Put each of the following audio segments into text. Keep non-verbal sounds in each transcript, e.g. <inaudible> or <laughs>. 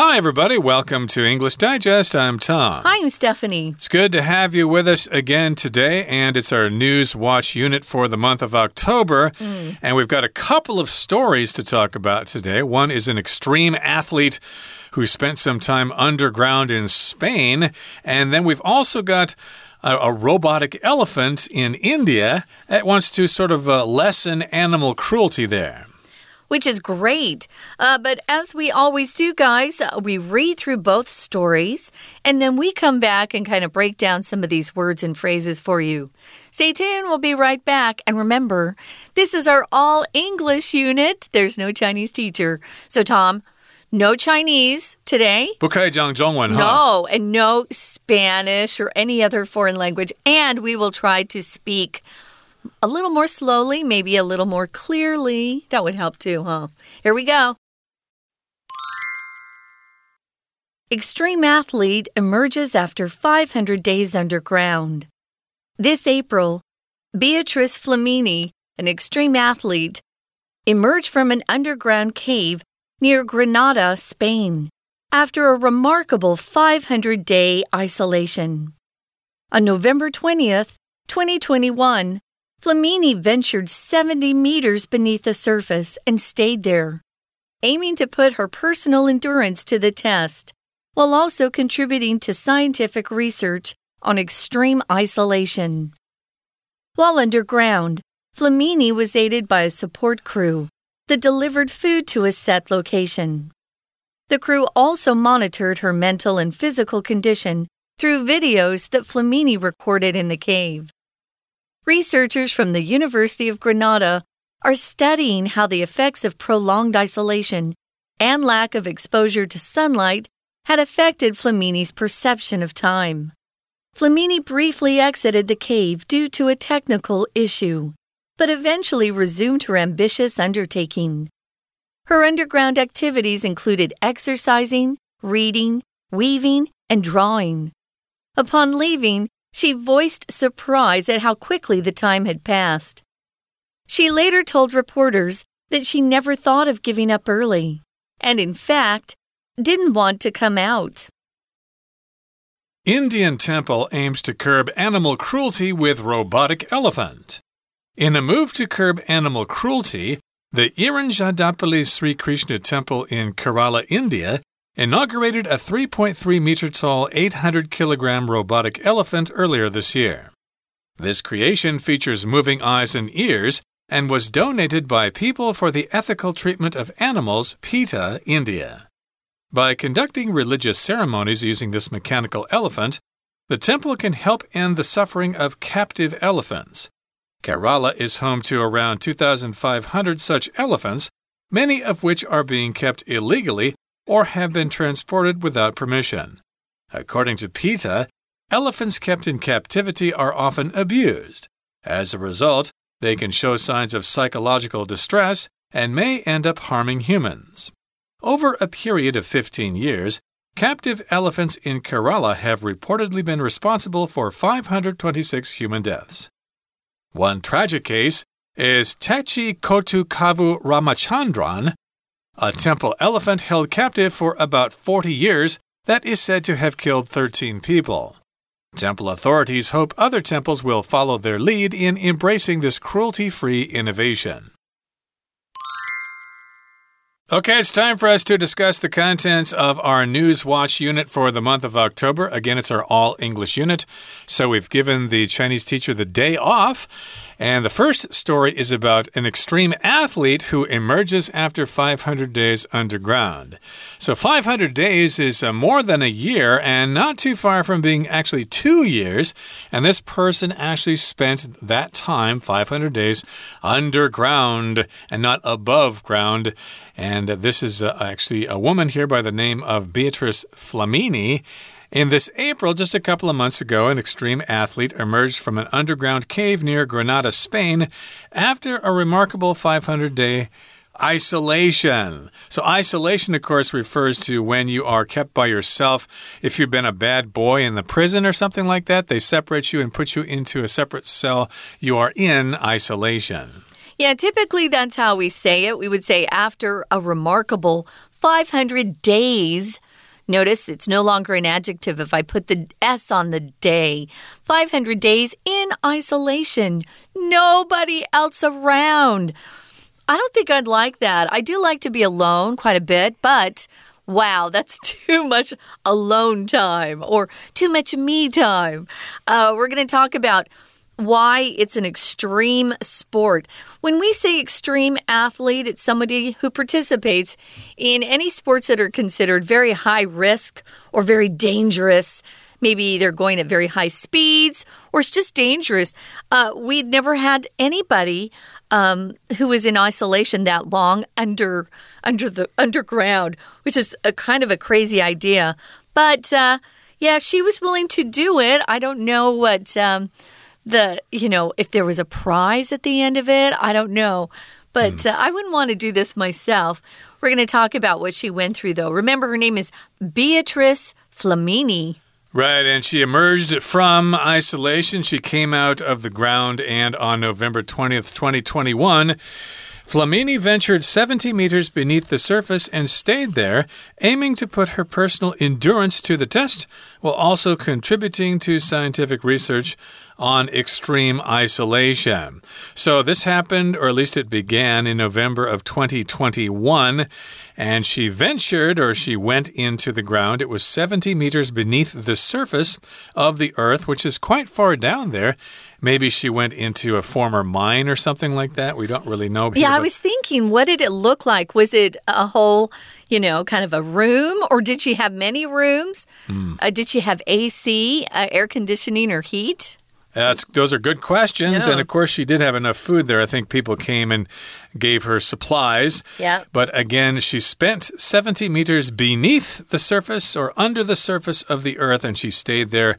Hi, everybody. Welcome to English Digest. I'm Tom. Hi, I'm Stephanie. It's good to have you with us again today, and it's our News Watch unit for the month of October. Mm. And we've got a couple of stories to talk about today. One is an extreme athlete who spent some time underground in Spain, and then we've also got a, a, robotic elephant in India that wants to sort of uh, lessen animal cruelty there Which is great. Uh, but as we always do, guys, uh, we read through both stories and then we come back and kind of break down some of these words and phrases for you. Stay tuned, we'll be right back. And remember, this is our all English unit. There's no Chinese teacher. So, Tom, no Chinese today. 不可以讲中文, huh? No, and no Spanish or any other foreign language. And we will try to speak a little more slowly, maybe a little more clearly. That would help too, huh? Here we go. Extreme athlete emerges after 500 days underground. This April, Beatriz Flamini, an extreme athlete, emerged from an underground cave near Granada, Spain, after a remarkable 500 day isolation. On November 20th, 2021, Flamini ventured 70 meters beneath the surface and stayed there, aiming to put her personal endurance to the test, while also contributing to scientific research on extreme isolation. While underground, Flamini was aided by a support crew that delivered food to a set location. The crew also monitored her mental and physical condition through videos that Flamini recorded in the cave. Researchers from the University of Granada are studying how the effects of prolonged isolation and lack of exposure to sunlight had affected Flamini's perception of time. Flamini briefly exited the cave due to a technical issue but eventually resumed her ambitious undertaking. Her underground activities included exercising, reading, weaving, and drawing. Upon leaving, she voiced surprise at how quickly the time had passed. She later told reporters that she never thought of giving up early, and in fact, didn't want to come out. Indian temple aims to curb animal cruelty with robotic elephant. In a move to curb animal cruelty, the Irinjadappilly Sri Krishna Temple in Kerala, India, inaugurated a 3.3 meter tall, 800 kilogram robotic elephant earlier this year. This creation features moving eyes and ears and was donated by People for the Ethical Treatment of Animals, PETA, India. By conducting religious ceremonies using this mechanical elephant, the temple can help end the suffering of captive elephants. Kerala is home to around 2,500 such elephants, many of which are being kept illegally or have been transported without permission. According to PETA, elephants kept in captivity are often abused. As a result, they can show signs of psychological distress and may end up harming humans. Over a period of 15 years, captive elephants in Kerala have reportedly been responsible for 526 human deaths. One tragic case is Thechikottukavu Ramachandran, a temple elephant held captive for about 40 years that is said to have killed 13 people. Temple authorities hope other temples will follow their lead in embracing this cruelty free innovation. Okay, it's time for us to discuss the contents of our News Watch unit for the month of October. Again, it's our all English unit. So we've given the Chinese teacher the day off. And the first story is about an extreme athlete who emerges after 500 days underground. So 500 days is uh, more than a year and not too far from being actually two years. And this person actually spent that time, 500 days, underground and not above ground. And this is uh, actually a woman here by the name of Beatriz Flamini. In this April, just a couple of months ago, an extreme athlete emerged from an underground cave near Granada, Spain, after a remarkable 500 day isolation. So, isolation, of course, refers to when you are kept by yourself. If you've been a bad boy in the prison or something like that, they separate you and put you into a separate cell. You are in isolation. Yeah, typically that's how we say it. We would say after a remarkable 500 days Notice it's no longer an adjective if I put the S on the day. 500 days in isolation, nobody else around. I don't think I'd like that. I do like to be alone quite a bit, but wow, that's <laughs> too much alone time or too much me time. Uh, we're going to talk about why it's an extreme sport. When we say extreme athlete, it's somebody who participates in any sports that are considered very high risk or very dangerous. Maybe they're going at very high speeds or it's just dangerous. Uh, we'd never had anybody um, who was in isolation that long under under the underground, which is a kind of a crazy idea. But uh, yeah, she was willing to do it. I don't know what. Um, the, you know, if there was a prize at the end of it, I don't know. But mm. uh, I wouldn't want to do this myself. We're going to talk about what she went through, though. Remember, her name is Beatriz Flamini. Right, and she emerged from isolation. She came out of the ground, and on November 20th, 2021, Flamini ventured 70 meters beneath the surface and stayed there, aiming to put her personal endurance to the test while also contributing to scientific research on extreme isolation. So this happened, or at least it began, in November of 2021. And she ventured, or she went into the ground. It was 70 meters beneath the surface of the Earth, which is quite far down there. Maybe she went into a former mine or something like that. We don't really know. Here, yeah, I was thinking, what did it look like? Was it a whole, you know, kind of a room, or did she have many rooms? Mm. Uh, did she have AC, uh, air conditioning, or heat? That's, those are good questions. Yeah. And of course, she did have enough food there. I think people came and gave her supplies. Yeah. But again, she spent 70 meters beneath the surface or under the surface of the earth, and she stayed there.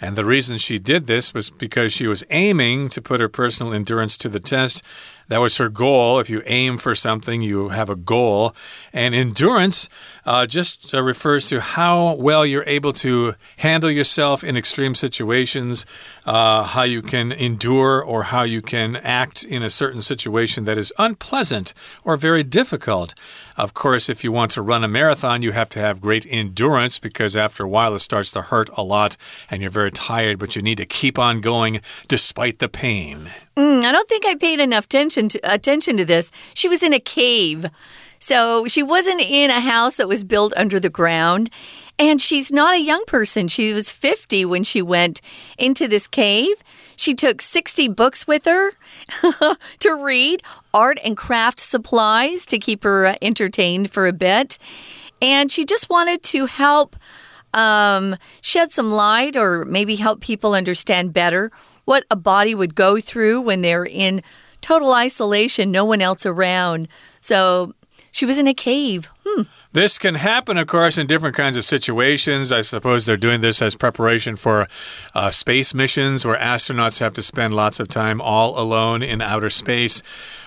And the reason she did this was because she was aiming to put her personal endurance to the test. That was her goal. If you aim for something, you have a goal. And endurance uh, just uh, refers to how well you're able to handle yourself in extreme situations, uh, how you can endure or how you can act in a certain situation that is unpleasant or very difficult. Of course, if you want to run a marathon, you have to have great endurance because after a while it starts to hurt a lot and you're very tired, but you need to keep on going despite the pain. Mm, I don't think I paid enough attention to, attention to this. She was in a cave. So she wasn't in a house that was built under the ground. And she's not a young person. She was 50 when she went into this cave. She took 60 books with her <laughs> to read, art and craft supplies to keep her uh, entertained for a bit. And she just wanted to help um, shed some light or maybe help people understand better what a body would go through when they're in total isolation, no one else around. So she was in a cave. Hmm. This can happen, of course, in different kinds of situations. I suppose they're doing this as preparation for uh, space missions where astronauts have to spend lots of time all alone in outer space.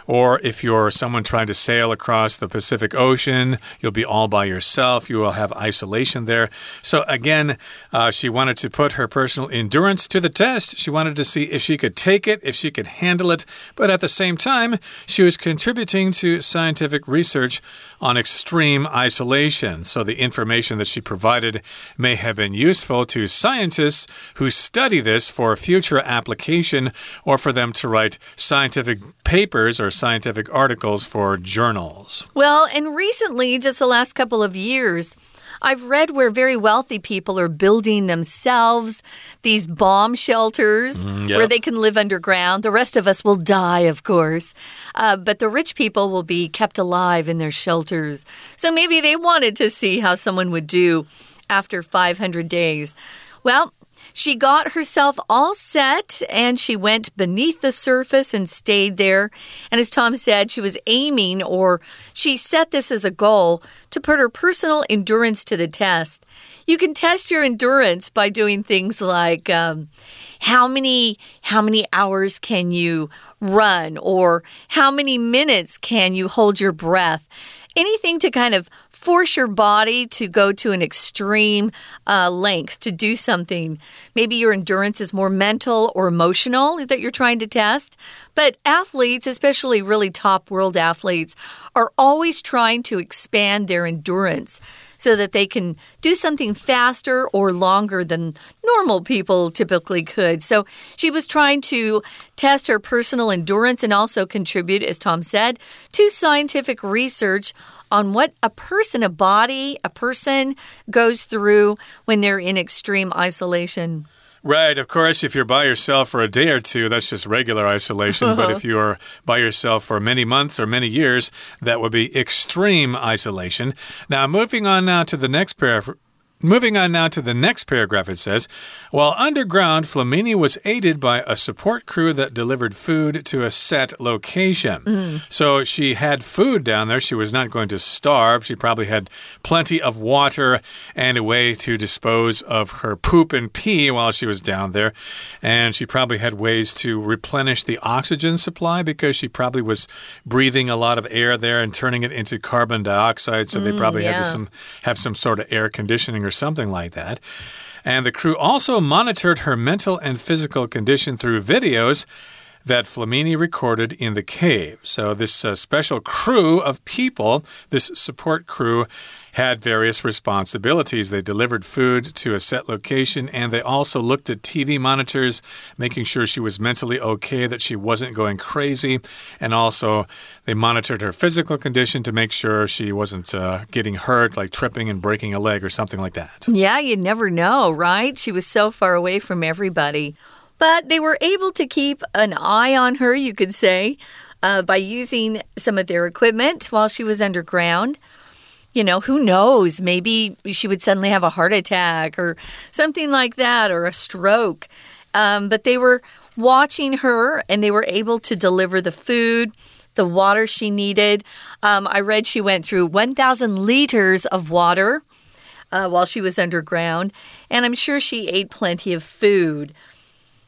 Or if you're someone trying to sail across the Pacific Ocean, you'll be all by yourself. You will have isolation there. So, again, uh, she wanted to put her personal endurance to the test. She wanted to see if she could take it, if she could handle it. But at the same time, she was contributing to scientific research on extreme isolation. So, the information that she provided may have been useful to scientists who study this for future application or for them to write scientific papers or scientific articles for journals. Well, and recently, just the last couple of years, I've read where very wealthy people are building themselves these bomb shelters mm, yep. where they can live underground. The rest of us will die, of course. Uh, but the rich people will be kept alive in their shelters. So maybe they wanted to see how someone would do after 500 days. Well, she got herself all set and she went beneath the surface and stayed there. And as Tom said, she was aiming or she set this as a goal to put her personal endurance to the test. You can test your endurance by doing things like um, how many how many hours can you run or how many minutes can you hold your breath anything to kind of force your body to go to an extreme uh, length to do something. Maybe your endurance is more mental or emotional that you're trying to test. But athletes, especially really top world athletes, are always trying to expand their endurance. So that they can do something faster or longer than normal people typically could. So she was trying to test her personal endurance and also contribute, as Tom said, to scientific research on what a person, a body, a person goes through when they're in extreme isolation. Right, of course, if you're by yourself for a day or two, that's just regular isolation. but if <laughs> you're by yourself for many months or many years, that would be extreme isolation. Now, moving on now to the next paragraph. Moving on now to the next paragraph, it says While underground, Flamini was aided by a support crew that delivered food to a set location. Mm. So she had food down there. She was not going to starve. She probably had plenty of water and a way to dispose of her poop and pee while she was down there. And she probably had ways to replenish the oxygen supply because she probably was breathing a lot of air there and turning it into carbon dioxide. So mm, they probably yeah. had to some, have some sort of air conditioning or something like that. And the crew also monitored her mental and physical condition through videos that Flamini recorded in the cave. So, this uh, special crew of people, this support crew, had various responsibilities. They delivered food to a set location and they also looked at TV monitors, making sure she was mentally okay, that she wasn't going crazy. And also, they monitored her physical condition to make sure she wasn't uh, getting hurt, like tripping and breaking a leg or something like that. Yeah, you never know, right? She was so far away from everybody. But they were able to keep an eye on her, you could say, uh, by using some of their equipment while she was underground you know, who knows? Maybe she would suddenly have a heart attack or something like that, or a stroke. Um, but they were watching her and they were able to deliver the food, the water she needed. Um, I read she went through 1,000 liters of water uh, while she was underground, and I'm sure she ate plenty of food.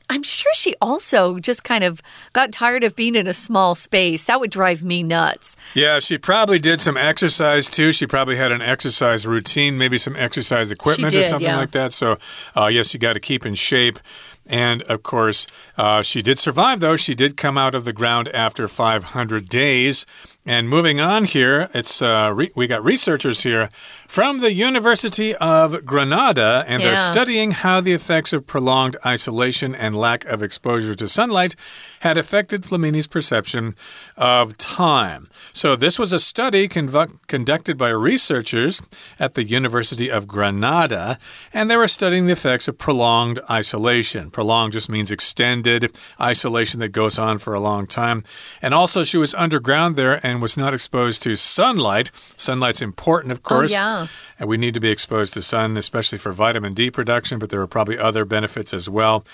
I'm sure she also just kind of got tired of being in a small space. That would drive me nuts. Yeah, she probably did some exercise too. She probably had an exercise routine, maybe some exercise equipment did, or something yeah. like that. So, uh, yes, you got to keep in shape. And of course, uh, she did survive, though. She did come out of the ground after 500 days. And moving on here, it's uh, we got researchers here from the University of Granada, and yeah. they're studying how the effects of prolonged isolation and lack of exposure to sunlight had affected Flamini's perception of time. So, this was a study conducted by researchers at the University of Granada, and they were studying the effects of prolonged isolation. Prolonged just means extended isolation that goes on for a long time. And also, she was underground there and was not exposed to sunlight. Sunlight's important, of course. Oh, yeah. And we need to be exposed to sun, especially for vitamin D production, but there are probably other benefits as well.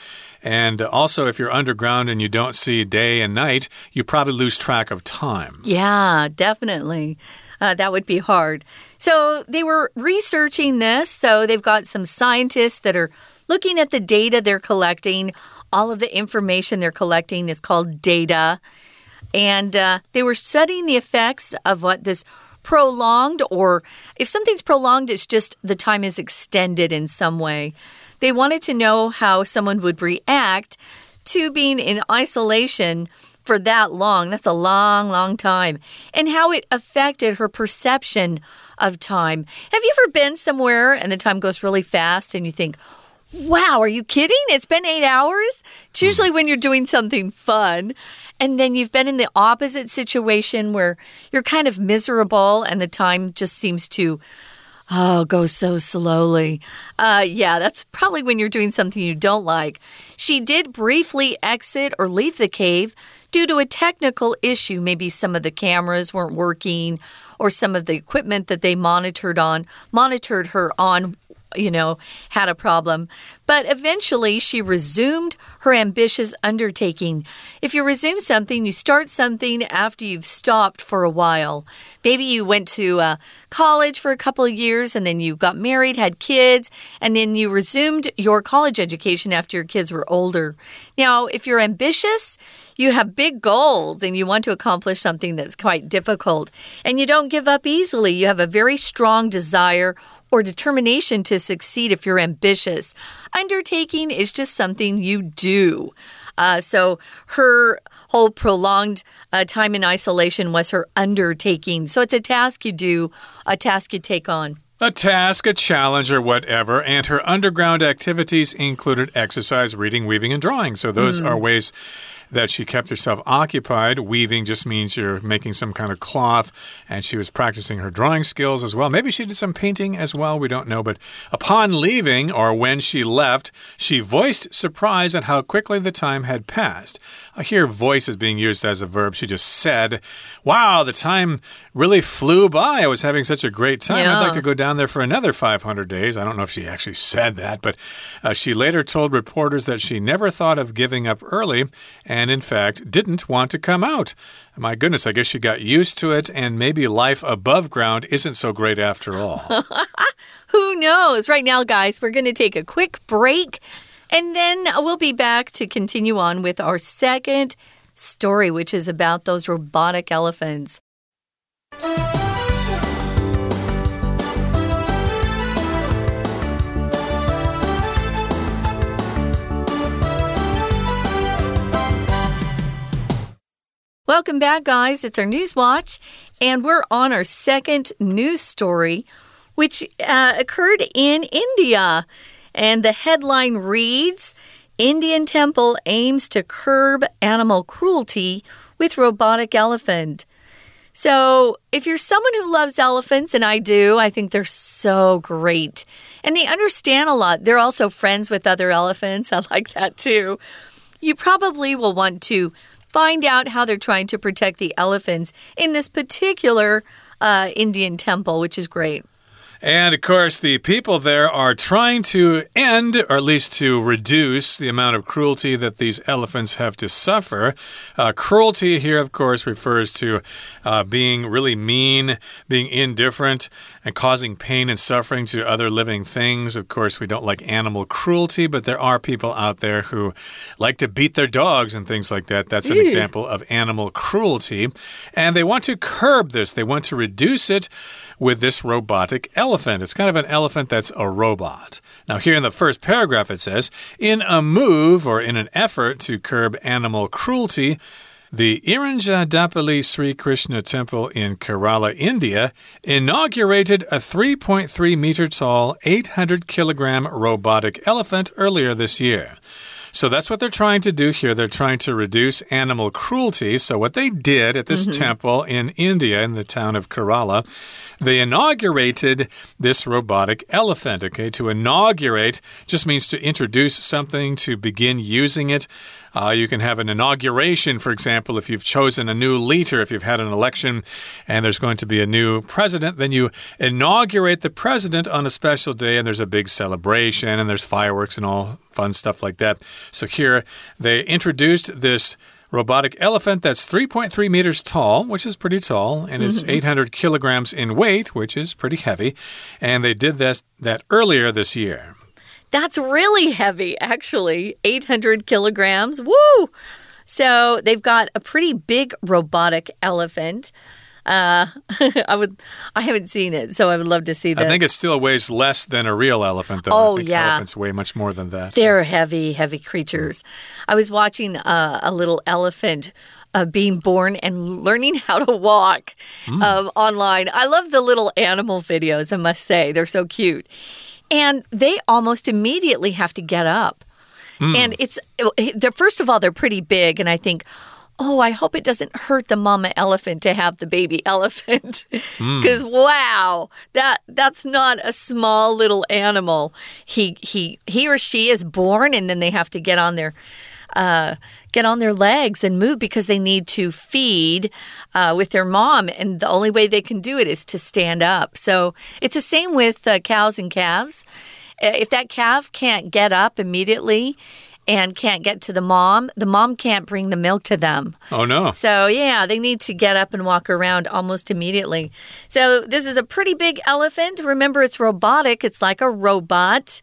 And also, if you're underground and you don't see day and night, you probably lose track of time. Yeah, definitely. Uh, that would be hard. So they were researching this. So they've got some scientists that are looking at the data they're collecting. All of the information they're collecting is called data. And uh, they were studying the effects of what this prolonged, or if something's prolonged, it's just the time is extended in some way. They wanted to know how someone would react to being in isolation for that long. That's a long, long time. And how it affected her perception of time. Have you ever been somewhere and the time goes really fast and you think, Wow, are you kidding? It's been eight hours? It's usually when you're doing something fun. And then you've been in the opposite situation where you're kind of miserable and the time just seems to Oh, go so slowly. Uh, yeah, that's probably when you're doing something you don't like. She did briefly exit or leave the cave due to a technical issue. Maybe some of the cameras weren't working or some of the equipment that they monitored on monitored her on you know, had a problem. But eventually she resumed her ambitious undertaking. If you resume something, you start something after you've stopped for a while. Maybe you went to uh, college for a couple of years and then you got married, had kids, and then you resumed your college education after your kids were older. Now, if you're ambitious, you have big goals and you want to accomplish something that's quite difficult, and you don't give up easily. You have a very strong desire or determination to succeed if you're ambitious. Undertaking is just something you do. Uh, so her whole prolonged uh, time in isolation was her undertaking. So it's a task you do, a task you take on. a task, a challenge, or whatever. And her underground activities included exercise, reading, weaving, and drawing. So those mm. are ways that she kept herself occupied. Weaving just means you're making some kind of cloth, and she was practicing her drawing skills as well. Maybe she did some painting as well, we don't know. But upon leaving, or when she left, she voiced surprise at how quickly the time had passed. I hear voice is being used as a verb. She just said, Wow, the time really flew by. I was having such a great time. Yeah. I'd like to go down there for another 500 days. I don't know if she actually said that, but uh, she later told reporters that she never thought of giving up early and, in fact, didn't want to come out. My goodness, I guess she got used to it, and maybe life above ground isn't so great after all. <laughs> Who knows? Right now, guys, we're going to take a quick break. And then we'll be back to continue on with our second story, which is about those robotic elephants. Welcome back, guys. It's our News Watch, and we're on our second news story, which uh, occurred in India. And the headline reads Indian temple aims to curb animal cruelty with robotic elephant. So, if you're someone who loves elephants, and I do, I think they're so great. And they understand a lot. They're also friends with other elephants. <laughs> I like that too. You probably will want to find out how they're trying to protect the elephants in this particular uh, Indian temple, which is great. And of course, the people there are trying to end, or at least to reduce, the amount of cruelty that these elephants have to suffer. Uh, cruelty here, of course, refers to uh, being really mean, being indifferent, and causing pain and suffering to other living things. Of course, we don't like animal cruelty, but there are people out there who like to beat their dogs and things like that. That's an Ew. example of animal cruelty. And they want to curb this, they want to reduce it with this robotic elephant. It's kind of an elephant that's a robot. Now, here in the first paragraph, it says In a move or in an effort to curb animal cruelty, the Irinjadappilly Sri Krishna Temple in Kerala, India, inaugurated a 3.3 meter tall, 800 kilogram robotic elephant earlier this year. So that's what they're trying to do here. They're trying to reduce animal cruelty. So, what they did at this mm -hmm. temple in India, in the town of Kerala, they inaugurated this robotic elephant. Okay, to inaugurate just means to introduce something, to begin using it. Uh, you can have an inauguration, for example, if you've chosen a new leader, if you've had an election and there's going to be a new president, then you inaugurate the president on a special day and there's a big celebration and there's fireworks and all fun stuff like that. So here they introduced this robotic elephant that's 3.3 meters tall, which is pretty tall, and it's mm-hmm. 800 kilograms in weight, which is pretty heavy. And they did this, that earlier this year. That's really heavy, actually. 800 kilograms. Woo! So they've got a pretty big robotic elephant. Uh, <laughs> I would. I haven't seen it, so I would love to see this. I think it still weighs less than a real elephant, though. Oh I think yeah, elephants weigh much more than that. They're heavy, heavy creatures. I was watching uh, a little elephant. Uh, being born and learning how to walk mm. uh, online. I love the little animal videos, I must say. They're so cute. And they almost immediately have to get up. Mm. And it's, first of all, they're pretty big. And I think, oh, I hope it doesn't hurt the mama elephant to have the baby <laughs> elephant. Because mm. wow, that that's not a small little animal. He he he or she is born, and then they have to get on their uh, get on their legs and move because they need to feed uh, with their mom, and the only way they can do it is to stand up. So it's the same with uh, cows and calves. If that calf can't get up immediately, and can't get to the mom, the mom can't bring the milk to them. Oh, no. So, yeah, they need to get up and walk around almost immediately. So, this is a pretty big elephant. Remember, it's robotic, it's like a robot.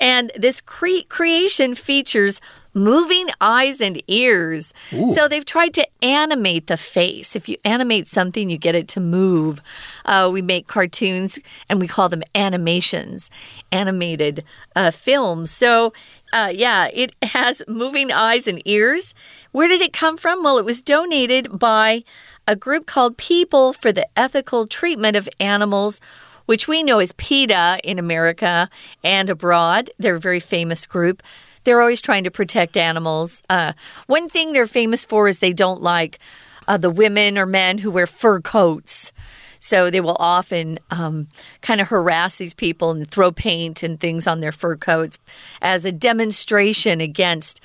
And this cre creation features moving eyes and ears. Ooh. So they've tried to animate the face. If you animate something, you get it to move. Uh, we make cartoons and we call them animations, animated uh, films. So uh, yeah, it has moving eyes and ears. Where did it come from? Well, it was donated by a group called People for the Ethical Treatment of Animals which we know as PETA in America and abroad. They're a very famous group. They're always trying to protect animals. Uh, one thing they're famous for is they don't like uh, the women or men who wear fur coats. So they will often um, kind of harass these people and throw paint and things on their fur coats as a demonstration against.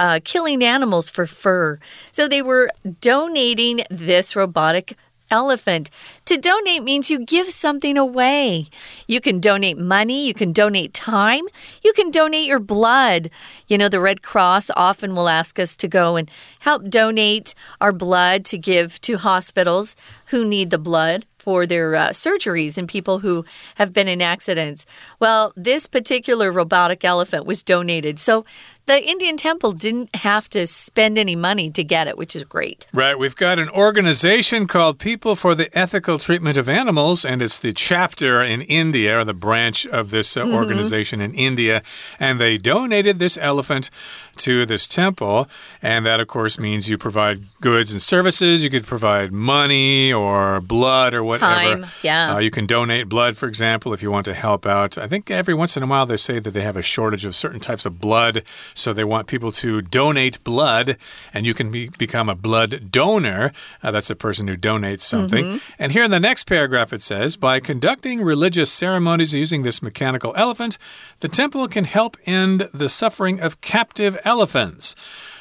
Uh, killing animals for fur. So they were donating this robotic elephant. To donate means you give something away. You can donate money, you can donate time, you can donate your blood. You know, the Red Cross often will ask us to go and help donate our blood to give to hospitals who need the blood for their uh, surgeries and people who have been in accidents. Well, this particular robotic elephant was donated. So the Indian temple didn't have to spend any money to get it, which is great. Right. We've got an organization called People for the Ethical Treatment of Animals, and it's the chapter in India, or the branch of this uh, mm -hmm. organization in India. And they donated this elephant to this temple. And that, of course, means you provide goods and services. You could provide money or blood or whatever. Time, yeah. Uh, you can donate blood, for example, if you want to help out. I think every once in a while they say that they have a shortage of certain types of blood. So they want people to donate blood, and you can be, become a blood donor. Uh, that's a person who donates something. Mm -hmm. And here in the next paragraph, it says By conducting religious ceremonies using this mechanical elephant, the temple can help end the suffering of captive elephants.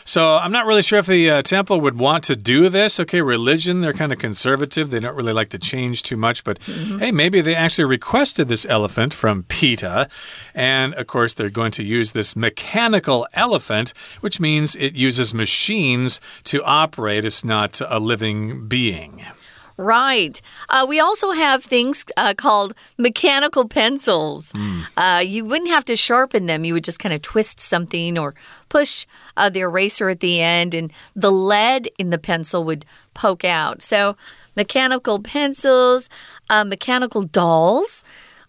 So I'm not really sure if the uh, temple would want to do this. Okay, religion, they're kind of conservative. They don't really like to change too much. But mm -hmm. hey, maybe they actually requested this elephant from PETA. And of course, they're going to use this mechanical elephant, which means it uses machines to operate. It's not a living being. Right. Uh, we also have things uh, called mechanical pencils. Mm. Uh, you wouldn't have to sharpen them, you would just kind of twist something or push uh, the eraser at the end, and the lead in the pencil would poke out. So, mechanical pencils, uh, mechanical dolls.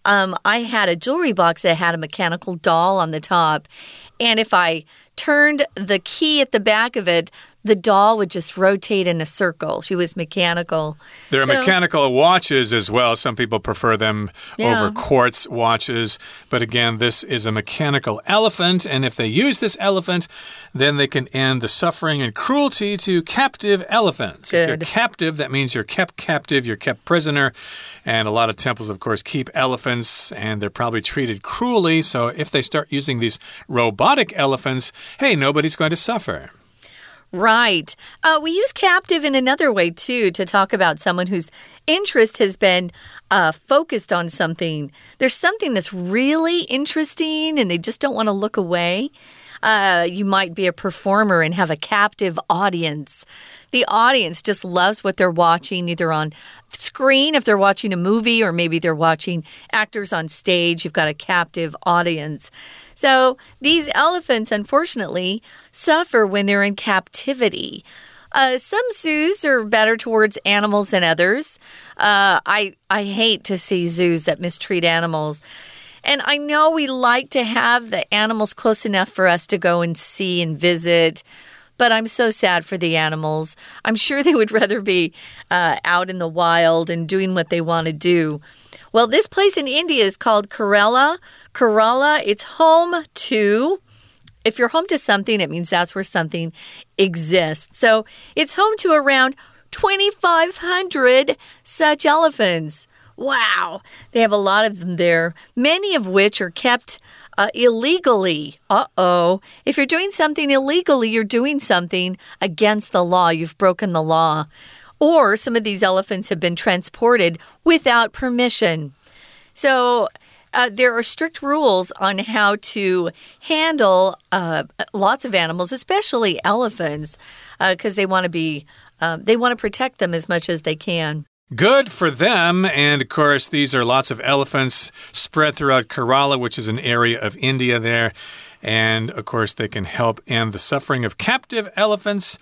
Um, I had a jewelry box that had a mechanical doll on the top. And if I turned the key at the back of it, the doll would just rotate in a circle. She was mechanical. There are so, mechanical watches as well. Some people prefer them yeah. over quartz watches. But again, this is a mechanical elephant. And if they use this elephant, then they can end the suffering and cruelty to captive elephants. Good. If you're captive, that means you're kept captive, you're kept prisoner. And a lot of temples, of course, keep elephants and they're probably treated cruelly. So if they start using these robotic elephants, hey, nobody's going to suffer. Right. Uh, we use captive in another way, too, to talk about someone whose interest has been uh, focused on something. There's something that's really interesting and they just don't want to look away. Uh, you might be a performer and have a captive audience. The audience just loves what they're watching, either on screen if they're watching a movie, or maybe they're watching actors on stage. You've got a captive audience. So these elephants, unfortunately, suffer when they're in captivity. Uh, some zoos are better towards animals than others. Uh, I I hate to see zoos that mistreat animals. And I know we like to have the animals close enough for us to go and see and visit. But I'm so sad for the animals. I'm sure they would <laughs> rather be uh, out in the wild and doing what they want to do. Well, this place in India is called Kerala. Kerala, it's home to if you're home to something, it means that's where something exists. So it's home to around 2,500 such elephants. Wow. They have a lot of them there, many of which are kept uh, illegally. Uh oh. If you're doing something illegally, you're doing something against the law. You've broken the law. Or some of these elephants have been transported without permission. So, uh, there are strict rules on how to handle uh, lots of animals, especially elephants, because uh, they want to be uh, they want to protect them as much as they can. Good for them. And of course, these are lots of elephants spread throughout Kerala, which is an area of India there. And of course, they can help end the suffering of captive elephants.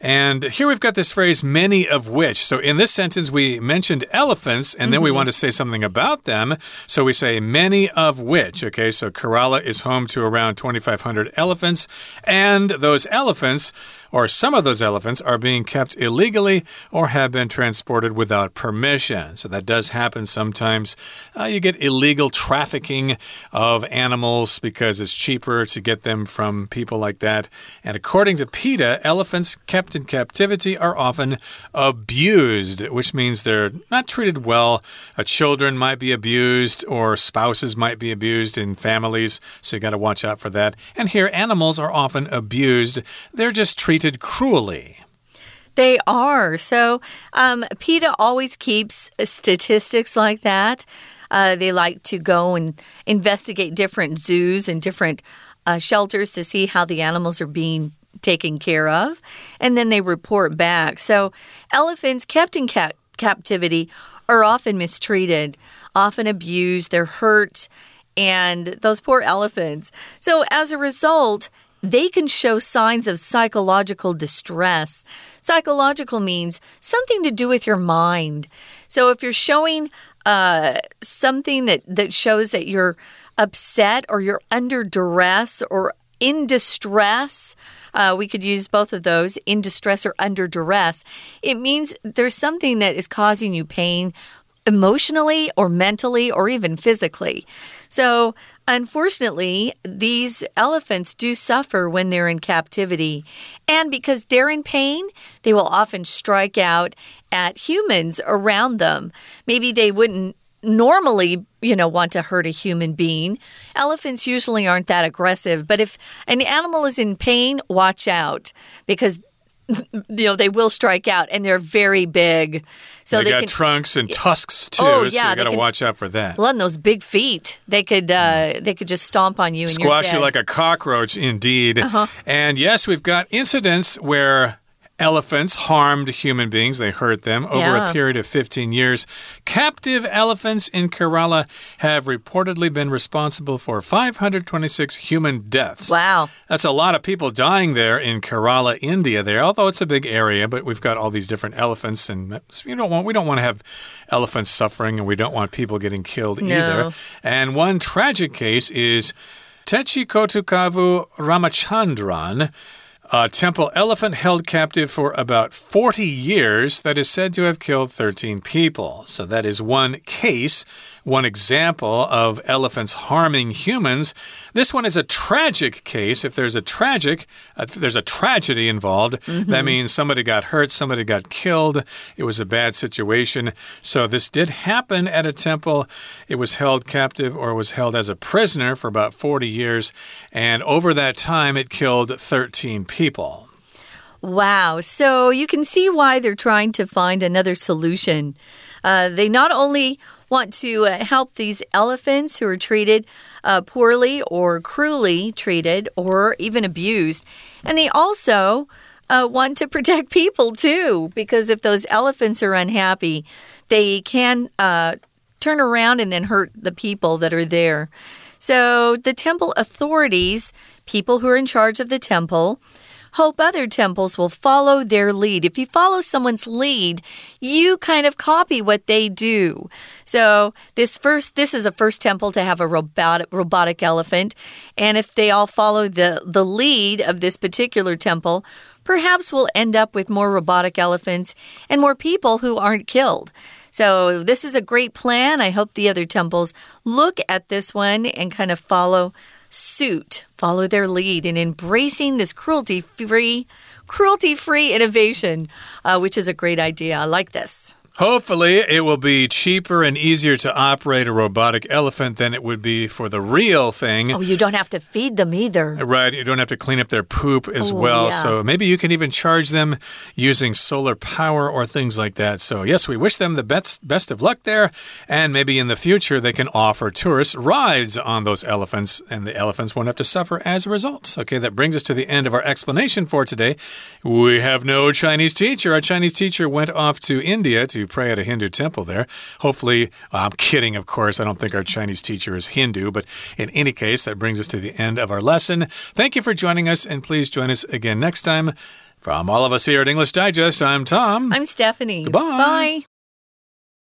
And here we've got this phrase, many of which. So in this sentence, we mentioned elephants, and then mm -hmm. we mm-hmm. want to say something about them. So we say many of which. Okay, so Kerala is home to around 2,500 elephants, and those elephants or some of those elephants are being kept illegally or have been transported without permission. So that does happen sometimes. Uh, you get illegal trafficking of animals because it's cheaper to get them from people like that. And according to PETA, elephants kept in captivity are often abused, which means they're not treated well. Uh, children might be abused or spouses might be abused in families. So you got to watch out for that. And here, animals are often abused. They're just treated treated cruelly. They are. So, um, PETA always keeps statistics like that. Uh, they like to go and investigate different zoos and different uh, shelters to see how the animals are being taken care of. And then they report back. So, elephants kept in ca captivity are often mistreated, often abused, they're hurt. And those poor elephants. So, as a result, they can show signs of psychological distress. Psychological means something to do with your mind. So if you're showing uh, something that, that shows that you're upset or you're under duress or in distress, uh, we could use both of those in distress or under duress. It means there's something that is causing you pain emotionally or mentally or even physically. So, unfortunately, these elephants do suffer when they're in captivity. And because they're in pain, they will often strike out at humans around them. Maybe they wouldn't normally, you know, want to hurt a human being. Elephants usually aren't that aggressive, but if an animal is in pain, watch out because you know they will strike out and they're very big. So they, they got can, trunks and tusks too oh, yeah, so you got to watch out for that. Well and those big feet they could uh, they could just stomp on you and squash you like a cockroach indeed. Uh -huh. and yes we've got incidents where elephants harmed human beings. They hurt them over yeah. a period of 15 years. Captive elephants in Kerala have reportedly been responsible for 526 human deaths. Wow. That's a lot of people dying there in Kerala, India there. Although it's a big area, but we've got all these different elephants and you don't want we don't want to have elephants suffering and we don't want people getting killed no. either. And one tragic case is Thechikottukavu Ramachandran a temple elephant held captive for about 40 years that is said to have killed 13 people. So that is one case, one example of elephants harming humans. This one is a tragic case. If there's a tragic, uh, there's a tragedy involved, mm -hmm. that means somebody got hurt, somebody got killed. It was a bad situation. So this did happen at a temple. It was held captive or was held as a prisoner for about 40 years. And over that time, it killed 13 people people. Wow. So you can see why they're trying to find another solution. Uh, they not only want to uh, help these elephants who are treated uh, poorly or cruelly treated or even abused, and they also uh, want to protect people too, because if those elephants are unhappy, they can uh, turn around and then hurt the people that are there. So the temple authorities, people who are in charge of the temple, hope other temples will follow their lead. If you follow someone's lead, you kind of copy what they do. So this first, this is a first temple to have a robotic, robotic elephant. And if they all follow the, the lead of this particular temple, perhaps we'll end up with more robotic elephants and more people who aren't killed. So, this is a great plan. I hope the other temples look at this one and kind of follow suit, follow their lead in embracing this cruelty free, cruelty free innovation, uh, which is a great idea. I like this. Hopefully, it will be cheaper and easier to operate a robotic elephant than it would be for the real thing. Oh, you don't have to feed them either. Right. You don't have to clean up their poop as oh, well. Yeah. So maybe you can even charge them using solar power or things like that. So, yes, we wish them the best, best of luck there. And maybe in the future, they can offer tourists rides on those elephants, and the elephants won't have to suffer as a result. Okay, that brings us to the end of our explanation for today. We have no Chinese teacher. Our Chinese teacher went off to India to pray at a Hindu temple there. Hopefully, uh, I'm kidding, of course. I don't think our Chinese teacher is Hindu, but in any case, that brings us to the end of our lesson. Thank you for joining us, and please join us again next time From all of us here at English Digest, I'm Tom. I'm Stephanie. Goodbye. Bye.